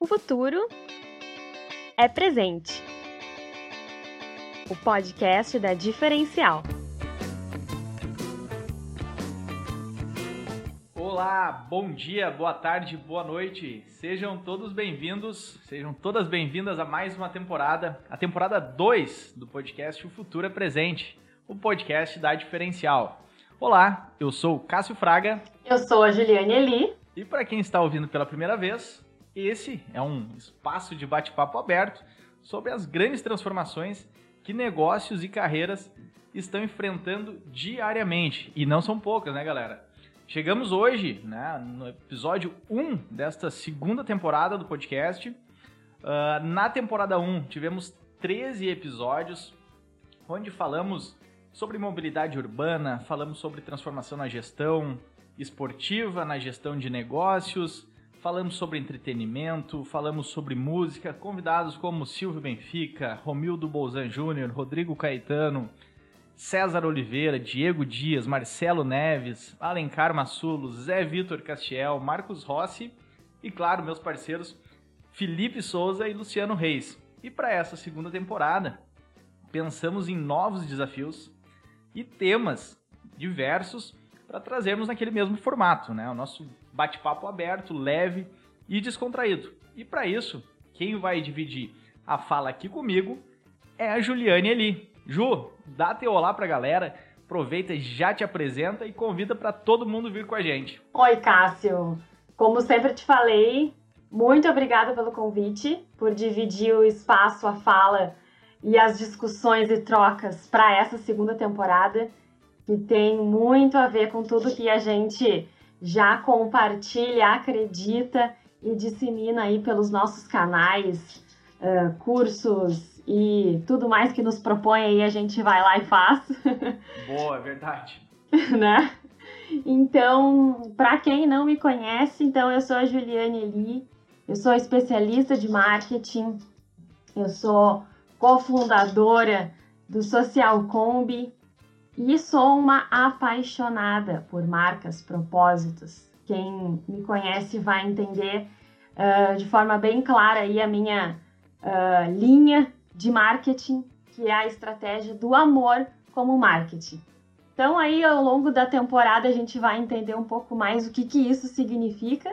O futuro é presente. O podcast da Diferencial. Olá, bom dia, boa tarde, boa noite. Sejam todos bem-vindos, sejam todas bem-vindas a mais uma temporada, a temporada 2 do podcast O Futuro é Presente, o podcast da Diferencial. Olá, eu sou o Cássio Fraga. Eu sou a Juliane Eli. E para quem está ouvindo pela primeira vez, esse é um espaço de bate-papo aberto sobre as grandes transformações que negócios e carreiras estão enfrentando diariamente. E não são poucas, né, galera? Chegamos hoje, né, no episódio 1 desta segunda temporada do podcast. Uh, na temporada 1, tivemos 13 episódios, onde falamos sobre mobilidade urbana, falamos sobre transformação na gestão esportiva, na gestão de negócios, falamos sobre entretenimento, falamos sobre música, convidados como Silvio Benfica, Romildo Bolzan Júnior, Rodrigo Caetano, César Oliveira, Diego Dias, Marcelo Neves, Alencar Massulo, Zé Vitor Castiel, Marcos Rossi e, claro, meus parceiros Felipe Souza e Luciano Reis. E para essa segunda temporada, pensamos em novos desafios, e temas diversos para trazermos naquele mesmo formato, né? O nosso bate-papo aberto, leve e descontraído. E para isso, quem vai dividir a fala aqui comigo é a Juliane Eli. Ju, dá teu olá pra galera, aproveita, já te apresenta e convida para todo mundo vir com a gente. Oi, Cássio. Como sempre te falei, muito obrigada pelo convite, por dividir o espaço, a fala e as discussões e trocas para essa segunda temporada, que tem muito a ver com tudo que a gente já compartilha, acredita e dissemina aí pelos nossos canais, uh, cursos e tudo mais que nos propõe aí a gente vai lá e faz. Boa, é verdade. né? Então, para quem não me conhece, então eu sou a Juliane Eli, eu sou especialista de marketing, eu sou cofundadora do Social Combi e sou uma apaixonada por marcas, propósitos. Quem me conhece vai entender uh, de forma bem clara aí a minha uh, linha de marketing, que é a estratégia do amor como marketing. Então aí ao longo da temporada a gente vai entender um pouco mais o que, que isso significa.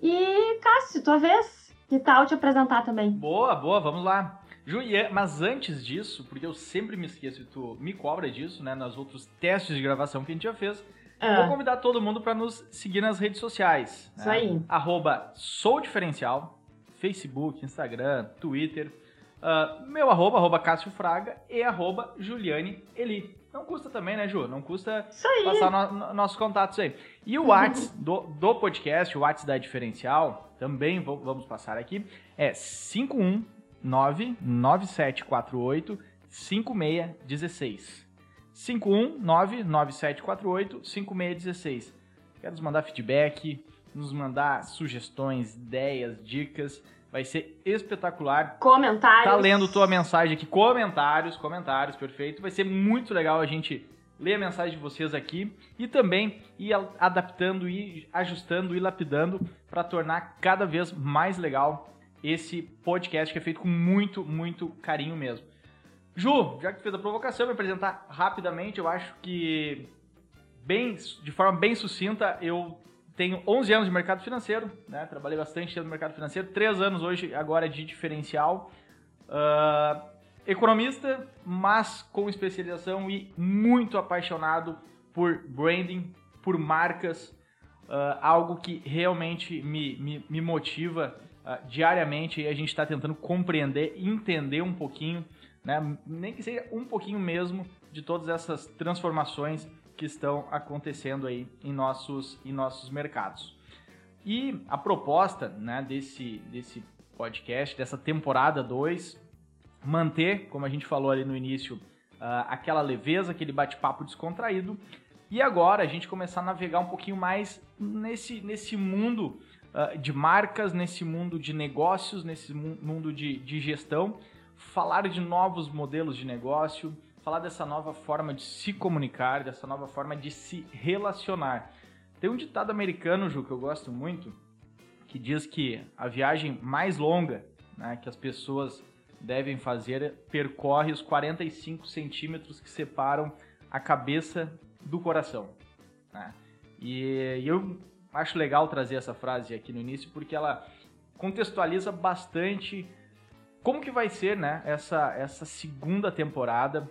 E Cássio, tua vez, que tal te apresentar também? Boa, boa, vamos lá. Ju, mas antes disso, porque eu sempre me esqueço e tu me cobra disso, né, nos outros testes de gravação que a gente já fez, ah. vou convidar todo mundo para nos seguir nas redes sociais. Isso né? aí. Arroba Sou Diferencial, Facebook, Instagram, Twitter. Uh, meu arroba, arroba Cássio Fraga e arroba Juliane Eli. Não custa também, né, Ju? Não custa passar no, no, nossos contatos aí. E o WhatsApp do, do podcast, o WhatsApp da Diferencial, também vou, vamos passar aqui, é 51 99748 5616. 5199748 5616. Quer nos mandar feedback, nos mandar sugestões, ideias, dicas. Vai ser espetacular. Comentários. Tá lendo tua mensagem aqui. Comentários, comentários, perfeito. Vai ser muito legal a gente ler a mensagem de vocês aqui e também ir adaptando e ajustando e lapidando para tornar cada vez mais legal esse podcast que é feito com muito, muito carinho mesmo. Ju, já que fez a provocação, me apresentar rapidamente, eu acho que bem, de forma bem sucinta, eu tenho 11 anos de mercado financeiro, né? Trabalhei bastante no mercado financeiro, 3 anos hoje agora de diferencial. Uh, economista, mas com especialização e muito apaixonado por branding, por marcas, uh, algo que realmente me, me, me motiva uh, diariamente a gente está tentando compreender, entender um pouquinho, né, nem que seja um pouquinho mesmo, de todas essas transformações que estão acontecendo aí em nossos, em nossos mercados. E a proposta né, desse, desse podcast, dessa temporada 2, manter, como a gente falou ali no início, uh, aquela leveza, aquele bate-papo descontraído. E agora a gente começar a navegar um pouquinho mais nesse, nesse mundo uh, de marcas, nesse mundo de negócios, nesse mundo de, de gestão, falar de novos modelos de negócio, falar dessa nova forma de se comunicar, dessa nova forma de se relacionar. Tem um ditado americano, Ju, que eu gosto muito, que diz que a viagem mais longa né, que as pessoas devem fazer percorre os 45 centímetros que separam a cabeça do coração. Né? E, eu acho legal trazer essa frase aqui no início porque ela contextualiza bastante como que vai ser né, essa, essa segunda temporada,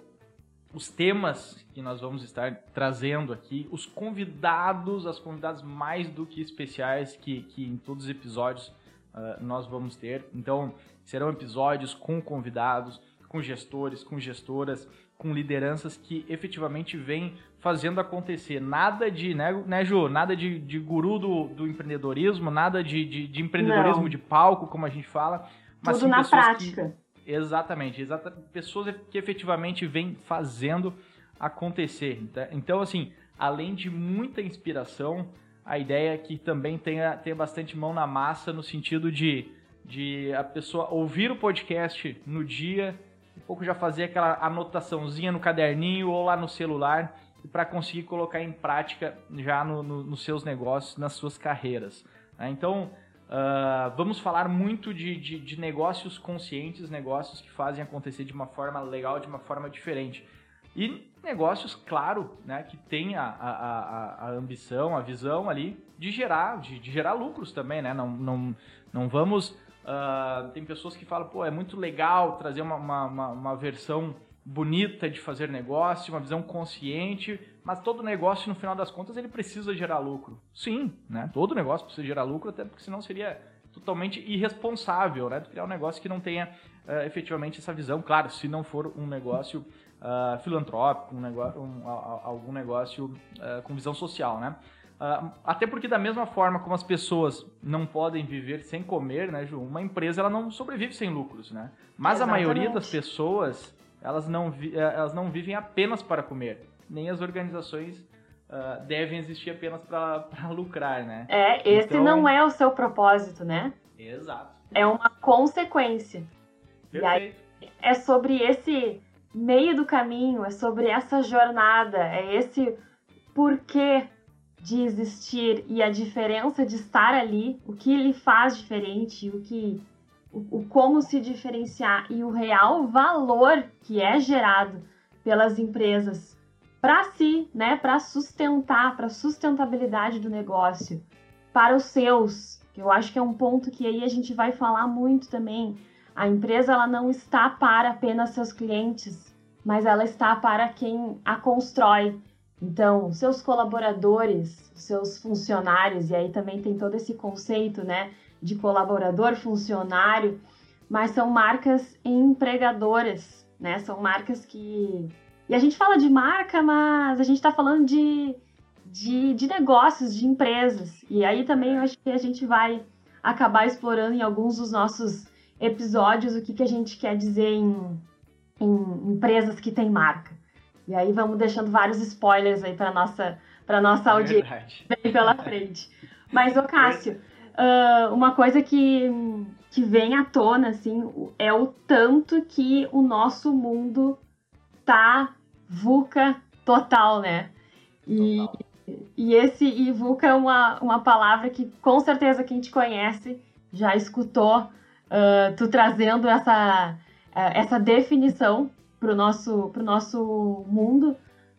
os temas que nós vamos estar trazendo aqui, os convidados, as convidadas mais do que especiais que, que em todos os episódios uh, nós vamos ter. Então, serão episódios com convidados, com gestores, com gestoras, com lideranças que efetivamente vêm fazendo acontecer. Nada de, né, né Ju? Nada de, de guru do, do empreendedorismo, nada de, de, de empreendedorismo Não. de palco, como a gente fala. Mas Tudo sim na prática. Que, exatamente, exata, pessoas que efetivamente vêm fazendo acontecer. Então, Então, assim, além de muita inspiração, a ideia é que também tenha, tenha bastante mão na massa no sentido de, de a pessoa ouvir o podcast no dia, pouco já fazer aquela anotaçãozinha no caderninho ou lá no celular para conseguir colocar em prática já no, no, nos seus negócios, nas suas carreiras. né? Então, uh, vamos falar muito de, de, de negócios conscientes, negócios que fazem acontecer de uma forma legal, de uma forma diferente. E negócios, claro, né, que tem a, a, a, ambição, a visão ali de gerar, de, de gerar lucros também, né? Não, não, não vamos. Ah, tem pessoas que falam, pô, é muito legal trazer uma, uma, uma, uma versão bonita de fazer negócio, uma visão consciente, mas todo negócio, no final das contas, ele precisa gerar lucro. Sim, né? Todo negócio precisa gerar lucro, até porque senão seria totalmente irresponsável, né? Criar um negócio que não tenha eh, efetivamente essa visão. Claro, se não for um negócio ah, filantrópico, um negócio, um- algum negócio ah, com visão social, né? Ah, até porque da mesma forma como as pessoas não podem viver sem comer, né, Ju? Uma empresa ela não sobrevive sem lucros, né? Mas a Exatamente. maioria das pessoas elas não, eh, elas não vivem apenas para comer. Nem as organizações ah, devem existir apenas para lucrar, né? É, esse Então- não é o seu propósito, né? Exato. É uma consequência. E aí- Perfeito. É sobre esse meio do caminho, é sobre essa jornada, é esse porquê de existir e a diferença de estar ali, o que lhe faz diferente, o que o, o como se diferenciar e o real valor que é gerado pelas empresas para si, né, para sustentar, para sustentabilidade do negócio, para os seus. Eu acho que é um ponto que aí a gente vai falar muito também. A empresa ela não está para apenas seus clientes, mas ela está para quem a constrói. Então, seus colaboradores, seus funcionários, e aí também tem todo esse conceito, né, de colaborador, funcionário, mas são marcas empregadoras, né? São marcas que. E a gente fala de marca, mas a gente está falando de, de, de negócios, de empresas. E aí também eu acho que a gente vai acabar explorando em alguns dos nossos episódios o que, que a gente quer dizer em, em empresas que têm marca. E aí vamos deixando vários spoilers aí para nossa para nossa audiência Verdade. bem pela frente. Mas, ô Cássio, ah, uma coisa que, que vem à tona, assim, o- é o tanto que o nosso mundo tá VUCA total, né? E, Total. e esse e VUCA é uma, uma palavra que com certeza quem te conhece já escutou ah, tu trazendo essa, ah, essa definição pro nosso, pro nosso mundo,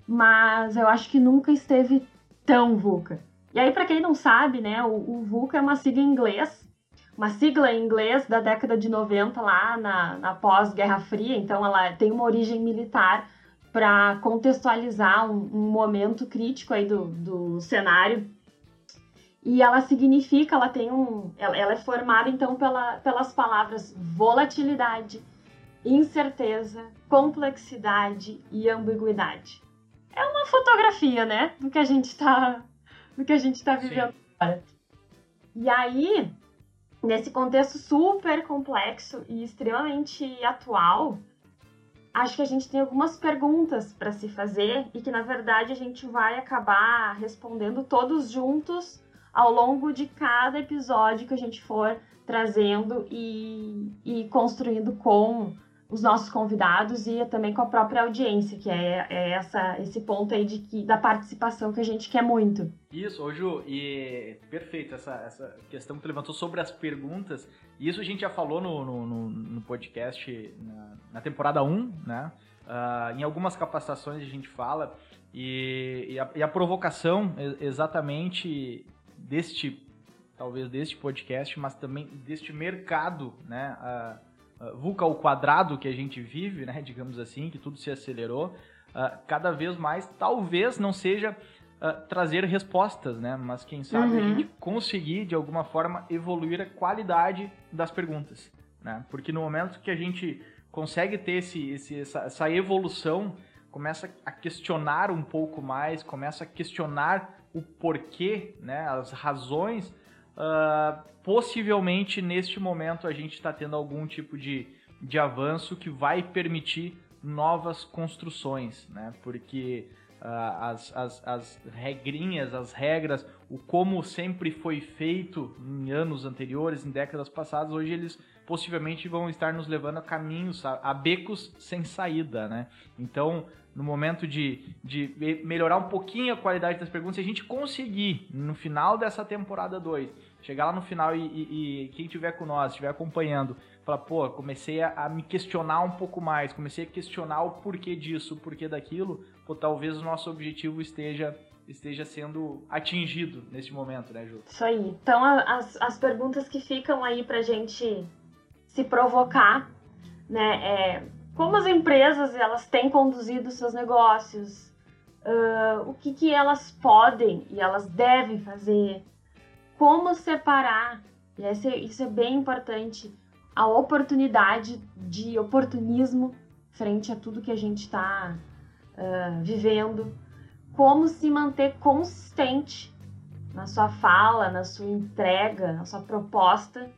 mas eu acho que nunca esteve tão VUCA. E aí, para quem não sabe, né, o, o VUCA é uma sigla em inglês, uma sigla em inglês da década de 90, lá na, na pós-Guerra Fria, então ela tem uma origem militar para contextualizar um, um momento crítico aí do, do cenário. E ela significa, ela tem um. Ela, ela é formada então pela, pelas palavras volatilidade, incerteza, complexidade e ambiguidade. É uma fotografia, né? Do que a gente tá, do que a gente tá Sim. vivendo agora. E aí, nesse contexto super complexo e extremamente atual, acho que a gente tem algumas perguntas para se fazer e que na verdade a gente vai acabar respondendo todos juntos ao longo de cada episódio que a gente for trazendo e, e construindo com os nossos convidados e também com a própria audiência, que é, é essa, esse ponto aí de que, da participação que a gente quer muito. Isso, ô Ju, e perfeito, essa, essa questão que tu levantou sobre as perguntas, isso a gente já falou no, no, no podcast na, na, temporada 1, né? Uh, em algumas capacitações a gente fala, e, e, a, e a provocação exatamente deste, talvez deste podcast, mas também deste mercado, né? Uh, VUCA ao quadrado que a gente vive, né, digamos assim, que tudo se acelerou, uh, cada vez mais, talvez não seja uh, trazer respostas, né, mas quem sabe uhum. a gente conseguir, de alguma forma, evoluir a qualidade das perguntas, né, porque no momento que a gente consegue ter esse, esse essa, essa evolução, começa a questionar um pouco mais, começa a questionar o porquê, né, as razões uh, possivelmente neste momento a gente está tendo algum tipo de, de avanço que vai permitir novas construções, né? Porque uh, as, as, as regrinhas, as regras, o como sempre foi feito em anos anteriores, em décadas passadas, hoje eles possivelmente vão estar nos levando a caminhos, a, a becos sem saída, né? Então, no momento de, de melhorar um pouquinho a qualidade das perguntas, se a gente conseguir, no final dessa temporada 2, chegar lá no final e, e, e quem estiver com nós, estiver acompanhando, falar, pô, comecei a, a, me questionar um pouco mais, comecei a questionar o porquê disso, o porquê daquilo, pô, talvez o nosso objetivo esteja esteja sendo atingido nesse momento, né, Ju? Isso aí. Então, as, as perguntas que ficam aí pra gente se provocar, né, é como as empresas elas têm conduzido seus negócios, uh, o que, que elas podem e elas devem fazer, como separar, e esse, isso é bem importante, a oportunidade de oportunismo frente a tudo que a gente está uh, vivendo, como se manter consistente na sua fala, na sua entrega, na sua proposta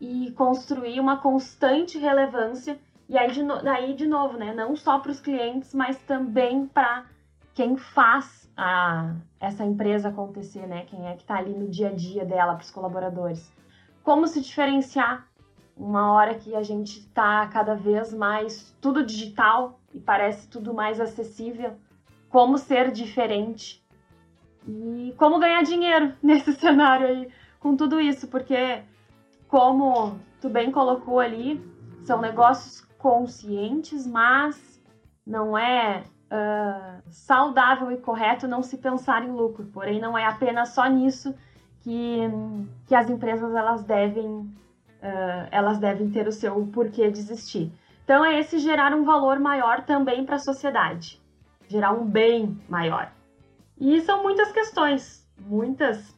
e construir uma constante relevância. E aí, de, no, aí, de novo, né? Não só para os clientes, mas também para quem faz a, essa empresa acontecer, né? Quem é que está ali no dia a dia dela para os colaboradores. Como se diferenciar uma hora que a gente está cada vez mais tudo digital e parece tudo mais acessível. Como ser diferente e como ganhar dinheiro nesse cenário aí com tudo isso, porque como tu bem colocou ali, são negócios conscientes, mas não é uh, saudável e correto não se pensar em lucro. Porém, não é apenas só nisso que, que as empresas elas devem, uh, elas devem ter o seu porquê de existir. Então, é esse gerar um valor maior também para a sociedade, gerar um bem maior. E são muitas questões, muitas,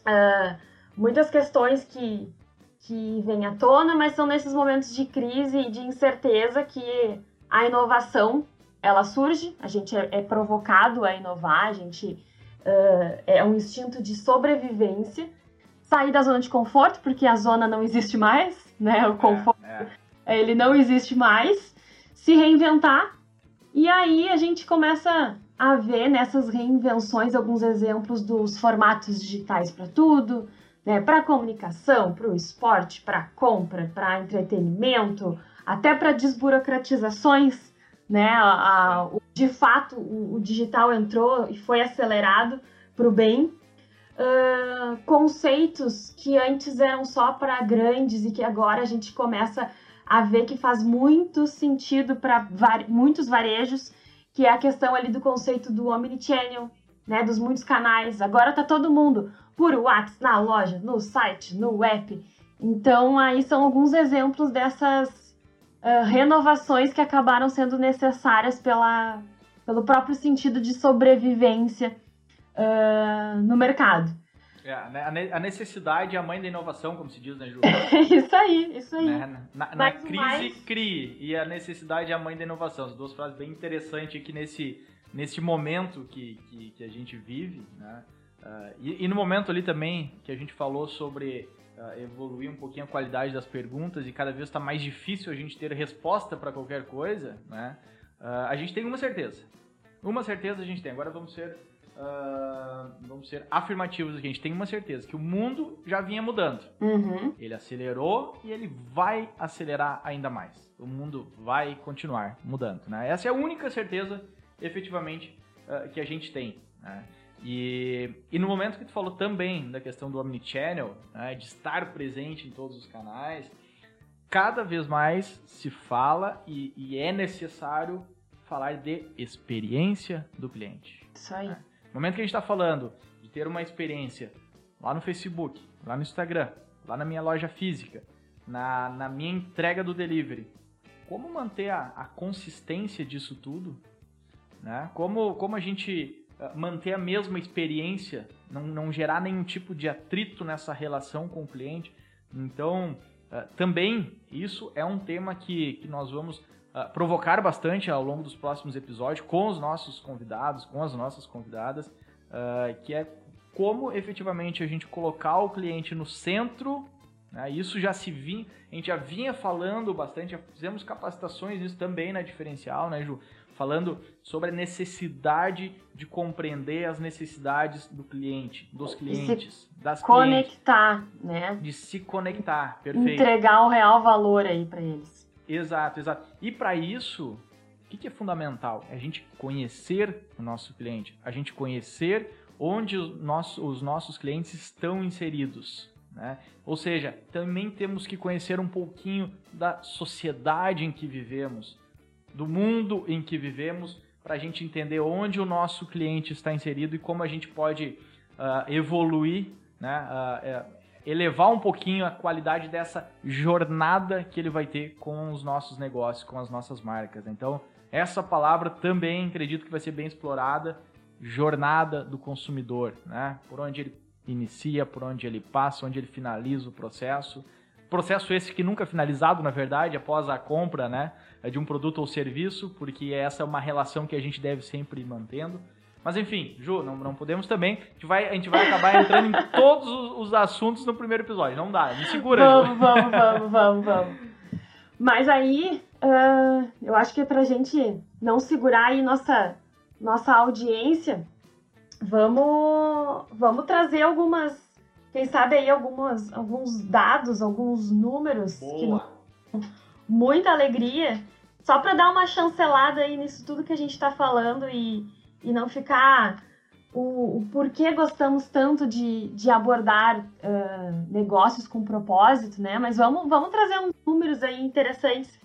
uh, muitas questões que, que vêm à tona, mas são nesses momentos de crise e de incerteza que a inovação ela surge, a gente é, é provocado a inovar, a gente uh, é um instinto de sobrevivência, sair da zona de conforto, porque a zona não existe mais, né? O conforto, é, é. ele não existe mais, se reinventar, e aí a gente começa a ver nessas reinvenções alguns exemplos dos formatos digitais para tudo, né? Para comunicação, para o esporte, para compra, para entretenimento, até para desburocratizações né? A, a, de fato, o, o, digital entrou e foi acelerado para o bem. Uh, conceitos que antes eram só para grandes e que agora a gente começa a ver que faz muito sentido para muitos varejos, que é a questão ali do conceito do omnichannel, né, dos muitos canais. Agora tá todo mundo por WhatsApp, na loja, no site, no app. Então aí são alguns exemplos dessas uh, renovações que acabaram sendo necessárias pela, pelo próprio sentido de sobrevivência uh, no mercado. É, a necessidade é a mãe da inovação, como se diz, né, Ju? isso aí, isso aí. Né? Na, na crise, mais... crie, e a necessidade é a mãe da inovação. As duas frases bem interessantes aqui nesse, nesse momento que, que, que a gente vive, né? Uh, e, e, no momento ali também que a gente falou sobre uh, evoluir um pouquinho a qualidade das perguntas e cada vez está mais difícil a gente ter resposta para qualquer coisa, né? Uh, a gente tem uma certeza. Uma certeza a gente tem. Agora vamos ser uh, vamos ser afirmativos aqui. A gente tem uma certeza que o mundo já vinha mudando. Uhum. Ele acelerou e ele vai acelerar ainda mais. O mundo vai continuar mudando. Né? Essa é a única certeza, efetivamente, que a gente tem. Né? E, e no momento que tu falou também da questão do omnichannel, né, de estar presente em todos os canais, cada vez mais se fala e, e é necessário falar de experiência do cliente. Isso aí. Né? No momento que a gente está falando de ter uma experiência lá no Facebook, lá no Instagram, lá na minha loja física, na, na minha entrega do delivery, como manter a, a consistência disso tudo? Né? Como, como a gente manter a mesma experiência, não, não gerar nenhum tipo de atrito nessa relação com o cliente. Então, uh, também isso é um tema que, que nós vamos uh, provocar bastante ao longo dos próximos episódios com os nossos convidados, com as nossas convidadas, que é como efetivamente a gente colocar o cliente no centro. Né? Isso já se vinha, a gente já vinha falando bastante, já fizemos capacitações nisso também na diferencial, né, Ju? Falando sobre a necessidade de compreender as necessidades do cliente, dos clientes, das conectar, clientes, né? De se conectar, perfeito. Entregar o real valor aí para eles. Exato, exato. E para isso, o que, que é fundamental? É a gente conhecer o nosso cliente, a gente conhecer onde os nossos, os nossos clientes estão inseridos. Né? Ou seja, também temos que conhecer um pouquinho da sociedade em que vivemos, do mundo em que vivemos, para a gente entender onde o nosso cliente está inserido e como a gente pode uh, evoluir, né? Uh, elevar um pouquinho a qualidade dessa jornada que ele vai ter com os nossos negócios, com as nossas marcas. Então, essa palavra também acredito que vai ser bem explorada, jornada do consumidor, né? Por onde ele inicia, por onde ele passa, onde ele finaliza o processo. Processo esse que nunca é finalizado, na verdade, após a compra, né? De um produto ou serviço, porque essa é uma relação que a gente deve sempre ir mantendo. Mas enfim, Ju, não, não podemos também. A gente, vai, a gente vai acabar entrando em todos os, os assuntos no primeiro episódio. Não dá, me segura. Vamos, vamos, vamos, vamos, vamos. Mas aí, uh, eu acho que é pra gente não segurar aí nossa, nossa audiência, vamos, vamos trazer algumas, quem sabe aí algumas, alguns dados, alguns números Boa. que muita alegria só para dar uma chancelada aí nisso tudo que a gente está falando e, e não ficar o, o porquê gostamos tanto de, de abordar uh, negócios com propósito, né? Mas vamos, vamos trazer uns números aí interessantes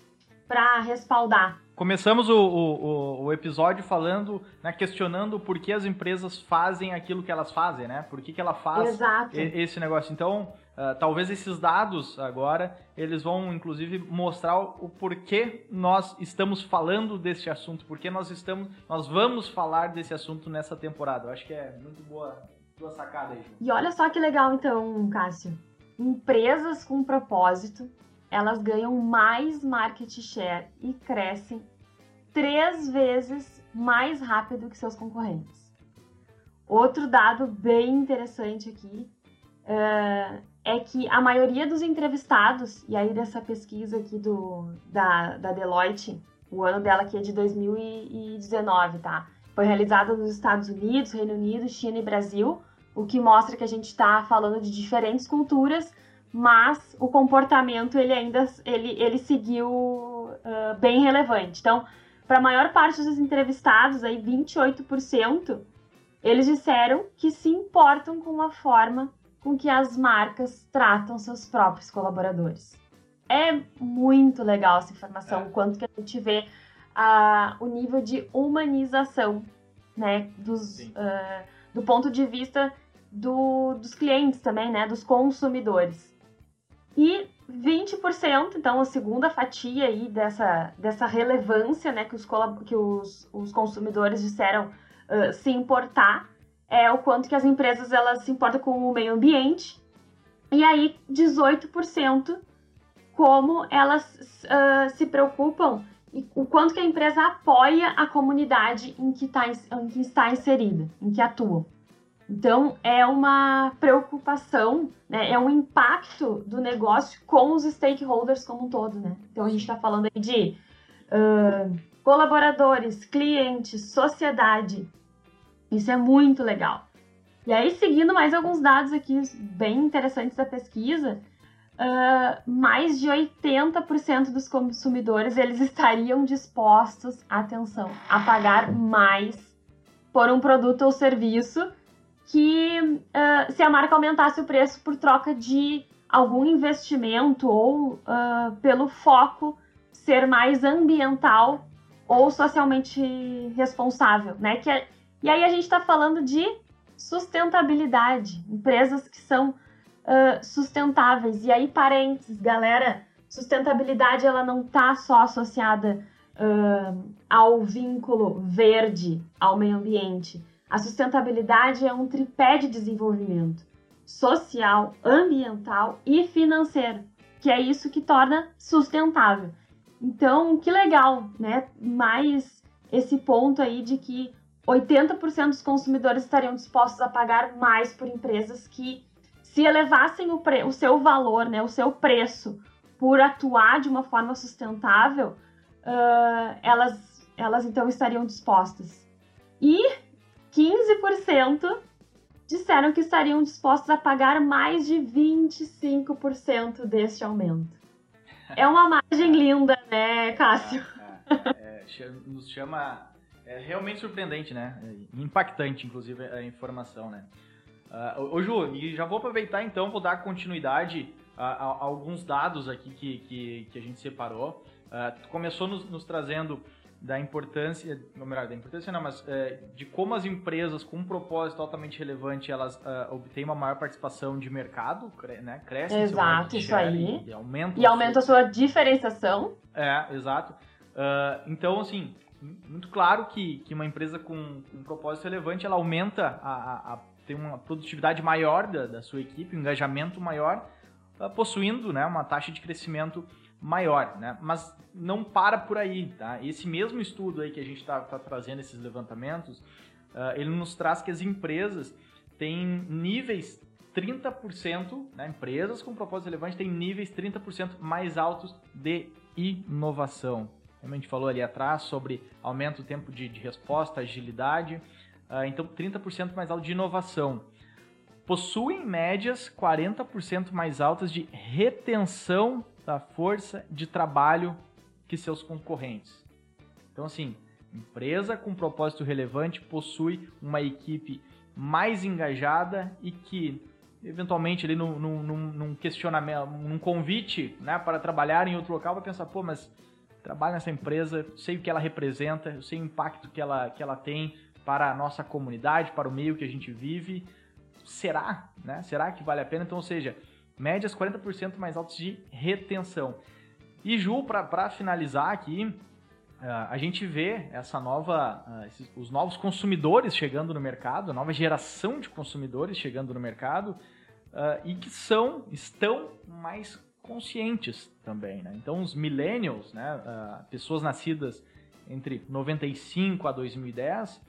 para respaldar. Começamos o, o, o, episódio falando, né, questionando por que as empresas fazem aquilo que elas fazem, né? Por que, que ela faz Exato. esse negócio. Então, uh, talvez esses dados agora, eles vão inclusive mostrar o porquê nós estamos falando desse assunto, porque nós estamos, nós vamos falar desse assunto nessa temporada. Eu acho que é muito boa tua sacada aí. Ju. E olha só que legal então, Cássio. Empresas com propósito elas ganham mais market share e crescem três vezes mais rápido que seus concorrentes. Outro dado bem interessante aqui uh, é que a maioria dos entrevistados, e aí dessa pesquisa aqui do, da, da Deloitte, o ano dela aqui é de 2019, tá? Foi realizada nos Estados Unidos, Reino Unido, China e Brasil, o que mostra que a gente está falando de diferentes culturas, mas o comportamento ele ainda ele, ele seguiu uh, bem relevante. Então, para a maior parte dos entrevistados, aí 28%, eles disseram que se importam com a forma com que as marcas tratam seus próprios colaboradores. É muito legal essa informação, é. o quanto que a gente vê uh, o nível de humanização, né, dos, uh, do ponto de vista do, dos clientes também, né, dos consumidores. E 20%, então a segunda fatia aí dessa, dessa relevância né, que, os, que os, os consumidores disseram uh, se importar, é o quanto que as empresas elas se importam com o meio ambiente. E aí 18% como elas uh, se preocupam e o quanto que a empresa apoia a comunidade em que, tá, em que está inserida, em que atuam. Então, é uma preocupação, né? é um impacto do negócio com os stakeholders como um todo. Né? Então, a gente está falando aí de uh, colaboradores, clientes, sociedade. Isso é muito legal. E aí, seguindo mais alguns dados aqui bem interessantes da pesquisa, uh, mais de 80% dos consumidores eles estariam dispostos, atenção, a pagar mais por um produto ou serviço que uh, se a marca aumentasse o preço por troca de algum investimento ou uh, pelo foco ser mais ambiental ou socialmente responsável, né? Que é, e aí a gente está falando de sustentabilidade, empresas que são uh, sustentáveis. E aí, parênteses, galera, sustentabilidade ela não está só associada uh, ao vínculo verde, ao meio ambiente. A sustentabilidade é um tripé de desenvolvimento social, ambiental e financeiro, que é isso que torna sustentável. Então, que legal, né? Mais esse ponto aí de que 80% dos consumidores estariam dispostos a pagar mais por empresas que, se elevassem o, pre o seu valor, né, o seu preço, por atuar de uma forma sustentável, uh, elas, elas então estariam dispostas. E 15% disseram que estariam dispostos a pagar mais de 25% deste aumento. É uma margem linda, né, Cássio? É, é, é, nos chama é realmente surpreendente, né? É impactante, inclusive, a informação, né? Uh, ô, Ju, e já vou aproveitar então, vou dar continuidade a, a, a alguns dados aqui que, que, que, a gente separou. Uh, começou nos, nos, trazendo da importância, ou melhor, da importância não, mas uh, de como as empresas com um propósito altamente relevante, elas uh, obtêm uma maior participação de mercado, né? Crescem Exato, isso aí. E, aumenta, e aumenta a sua diferenciação. É, exato. então, assim, muito claro que, que uma empresa com um propósito relevante, ela aumenta a, a, a tem uma produtividade maior da, da, sua equipe, um engajamento maior, uh, possuindo né, uma taxa de crescimento maior, né? Mas não para por aí, tá? Esse mesmo estudo aí que a gente está tá trazendo, esses levantamentos, uh, ele nos traz que as empresas têm níveis 30%, né, empresas com propósito relevante têm níveis 30% mais altos de inovação como a gente falou ali atrás, sobre aumento do tempo de, de resposta, agilidade. Uh, então, 30% mais alto de inovação. Possuem médias 40% mais altas de retenção da força de trabalho que seus concorrentes. Então, assim, empresa com propósito relevante possui uma equipe mais engajada e que, eventualmente, ali num, num, num questionamento, num convite né, para trabalhar em outro local, vai pensar, pô, mas trabalho nessa empresa, sei o que ela representa, eu sei o impacto que ela, que ela tem para a nossa comunidade, para o meio que a gente vive. Será? Né? Será que vale a pena? Então, ou seja, médias 40% mais altas de retenção. E Ju, para finalizar aqui, uh, a gente vê essa nova, esses, os novos consumidores chegando no mercado, a nova geração de consumidores chegando no mercado uh, e que são, estão mais conscientes também, né? Então os millennials, né, pessoas nascidas entre 95 a 2010, uh,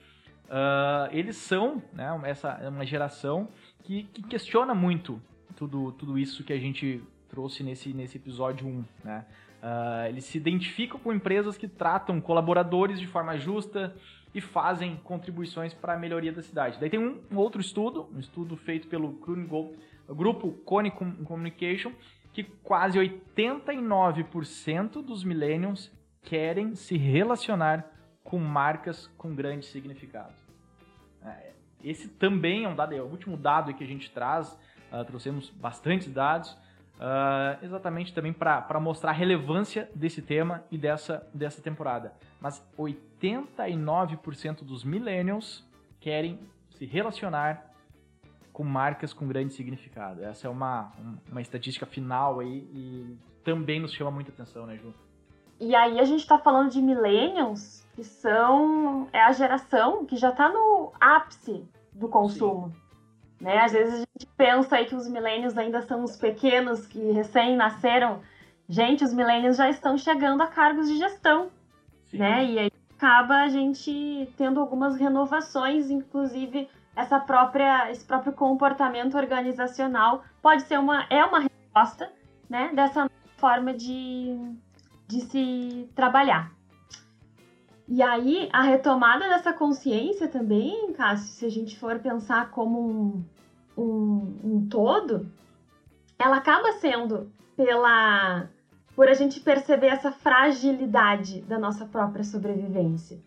ah, eles são né, essa uma geração que, que, questiona muito tudo, tudo isso que a gente trouxe nesse, nesse episódio 1, né? Uh, eles se identificam com empresas que tratam colaboradores de forma justa e fazem contribuições para a melhoria da cidade. Daí tem um, um outro estudo, um estudo feito pelo Krunigold, grupo Cone Communication, que quase 89% dos millennials querem se relacionar com marcas com grande significado. É, esse também é um dado, é o último dado que a gente traz, uh, trouxemos bastantes dados, uh, exatamente também para mostrar a relevância desse tema e dessa, dessa temporada. Mas 89% dos millennials querem se relacionar com marcas com grande significado. Essa é uma, uma estatística final aí e também nos chama muita atenção, né, Ju? E aí a gente está falando de millennials, que são é a geração que já está no ápice do consumo. Né? Às vezes a gente pensa aí que os millennials ainda são os pequenos que recém nasceram. Gente, os millennials já estão chegando a cargos de gestão, Sim. né? E aí acaba a gente tendo algumas renovações, inclusive essa própria, esse próprio comportamento organizacional pode ser uma, é uma resposta, né, dessa forma de, de se trabalhar. E aí, a retomada dessa consciência também, Cássio, se a gente for pensar como um, um, um todo, ela acaba sendo pela por a gente perceber essa fragilidade da nossa própria sobrevivência.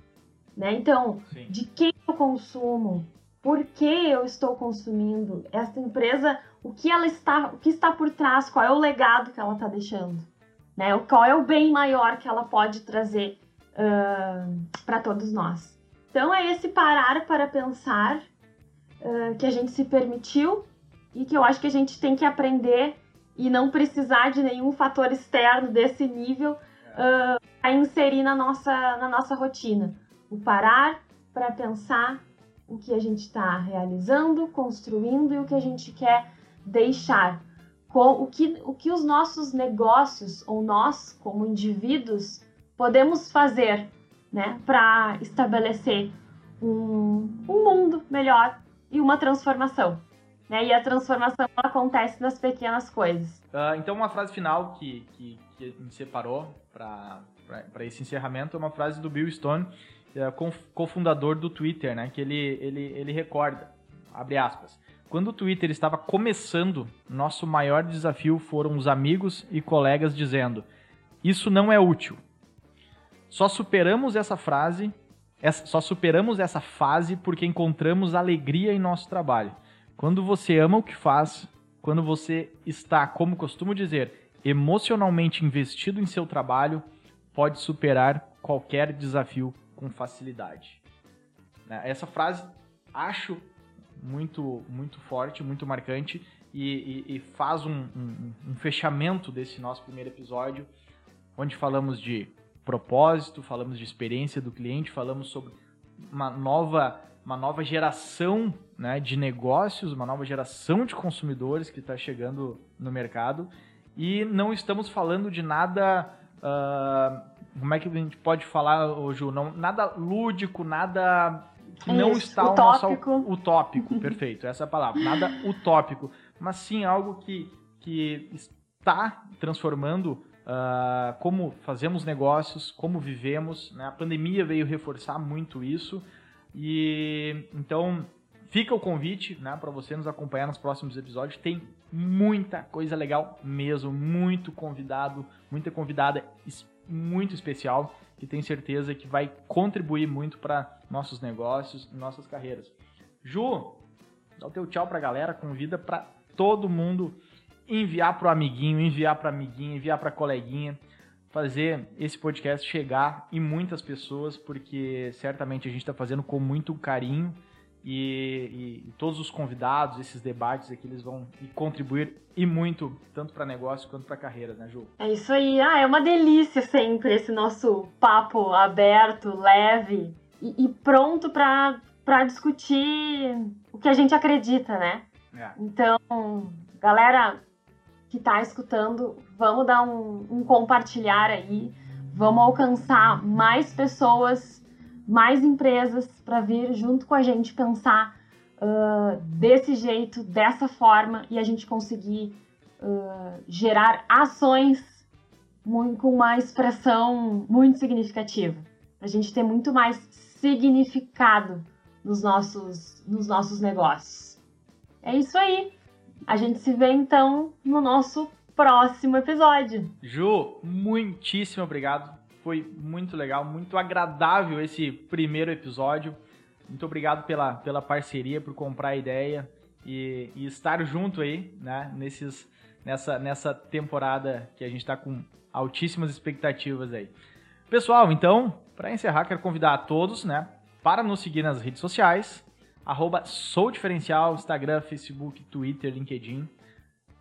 Né? Então, Sim. de quem eu consumo, por que eu estou consumindo essa empresa, o que ela está, o que está por trás, qual é o legado que ela está deixando, né? Qual é o bem maior que ela pode trazer uh, para todos nós. Então é esse parar para pensar uh, que a gente se permitiu e que eu acho que a gente tem que aprender e não precisar de nenhum fator externo desse nível uh, a inserir na nossa, na nossa rotina. O parar para pensar o que a gente está realizando, construindo e o que a gente quer deixar. Com o que, o que os nossos negócios ou nós, como indivíduos, podemos fazer né, para estabelecer um, um mundo melhor e uma transformação. Né? E a transformação acontece nas pequenas coisas. Uh, então, uma frase final que, que, que separou para esse encerramento é uma frase do Bill Stone, é cofundador do Twitter, né? que ele, ele, ele recorda, abre aspas, quando o Twitter estava começando, nosso maior desafio foram os amigos e colegas dizendo: Isso não é útil. Só superamos essa frase, só superamos essa fase porque encontramos alegria em nosso trabalho. Quando você ama o que faz, quando você está, como costumo dizer, emocionalmente investido em seu trabalho, pode superar qualquer desafio com facilidade. Né? Essa frase acho muito, muito forte, muito marcante e, e, e faz um, um, um fechamento desse nosso primeiro episódio, onde falamos de propósito, falamos de experiência do cliente, falamos sobre uma nova uma nova geração né, de negócios, uma nova geração de consumidores que está chegando no mercado e não estamos falando de nada. Uh, como é que a gente pode falar, Ju? Não, nada lúdico, nada que não Isso, está utópico. Nosso, utópico, perfeito, essa é a palavra. Nada utópico, mas sim algo que, que está transformando uh, como fazemos negócios, como vivemos. Né? A pandemia veio reforçar muito isso. E então fica o convite, né, para você nos acompanhar nos próximos episódios. Tem muita coisa legal mesmo, muito convidado, muita convidada muito especial que tenho certeza que vai contribuir muito para nossos negócios nossas carreiras. Ju, dá o teu tchau para a galera, convida para todo mundo enviar pro amiguinho, enviar para amiguinha, enviar para coleguinha fazer esse podcast chegar em muitas pessoas, porque certamente a gente está fazendo com muito carinho e, e, todos os convidados, esses debates aqui, eles vão contribuir e muito, tanto para negócio quanto para carreira, né, Ju? É isso aí. Ah, é uma delícia sempre esse nosso papo aberto, leve e, e pronto para discutir o que a gente acredita, né? É. Então, galera, que está escutando, vamos dar um, um, compartilhar aí, vamos alcançar mais pessoas, mais empresas para vir junto com a gente pensar uh, desse jeito, dessa forma e a gente conseguir uh, gerar ações muito, com uma expressão muito significativa. A gente ter muito mais significado nos nossos, nos nossos negócios. É isso aí. A gente se vê então no nosso próximo episódio. Ju, muitíssimo obrigado. Foi muito legal, muito agradável esse primeiro episódio. Muito obrigado pela, pela parceria, por comprar a ideia e, e estar junto aí, né, nesses, nessa, nessa temporada que a gente está com altíssimas expectativas aí. Pessoal, então, para encerrar, quero convidar a todos, né, para nos seguir nas redes sociais, arroba Sou Diferencial, Instagram, Facebook, Twitter, LinkedIn.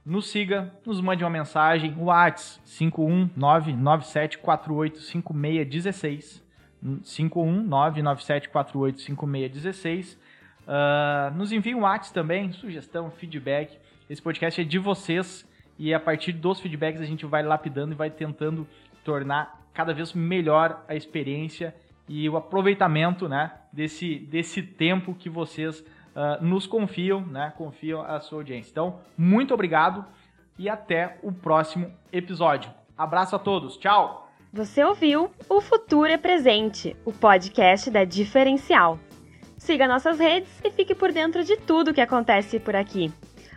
Nos siga, nos mande uma mensagem, o WhatsApp 51997485616, 51997485616. Uh, nos envie um WhatsApp também, sugestão, feedback. Esse podcast é de vocês e a partir dos feedbacks a gente vai lapidando e vai tentando tornar cada vez melhor a experiência e o aproveitamento né, desse, desse tempo que vocês uh, nos confiam, né, confiam a sua audiência. Então, muito obrigado e até o próximo episódio. Abraço a todos, tchau! Você ouviu O Futuro é Presente, o podcast da Diferencial. Siga nossas redes e fique por dentro de tudo que acontece por aqui.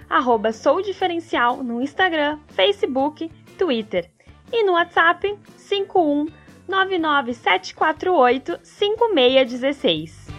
Arroba Sou Diferencial no Instagram, Facebook, Twitter e no WhatsApp 51 99748 5616.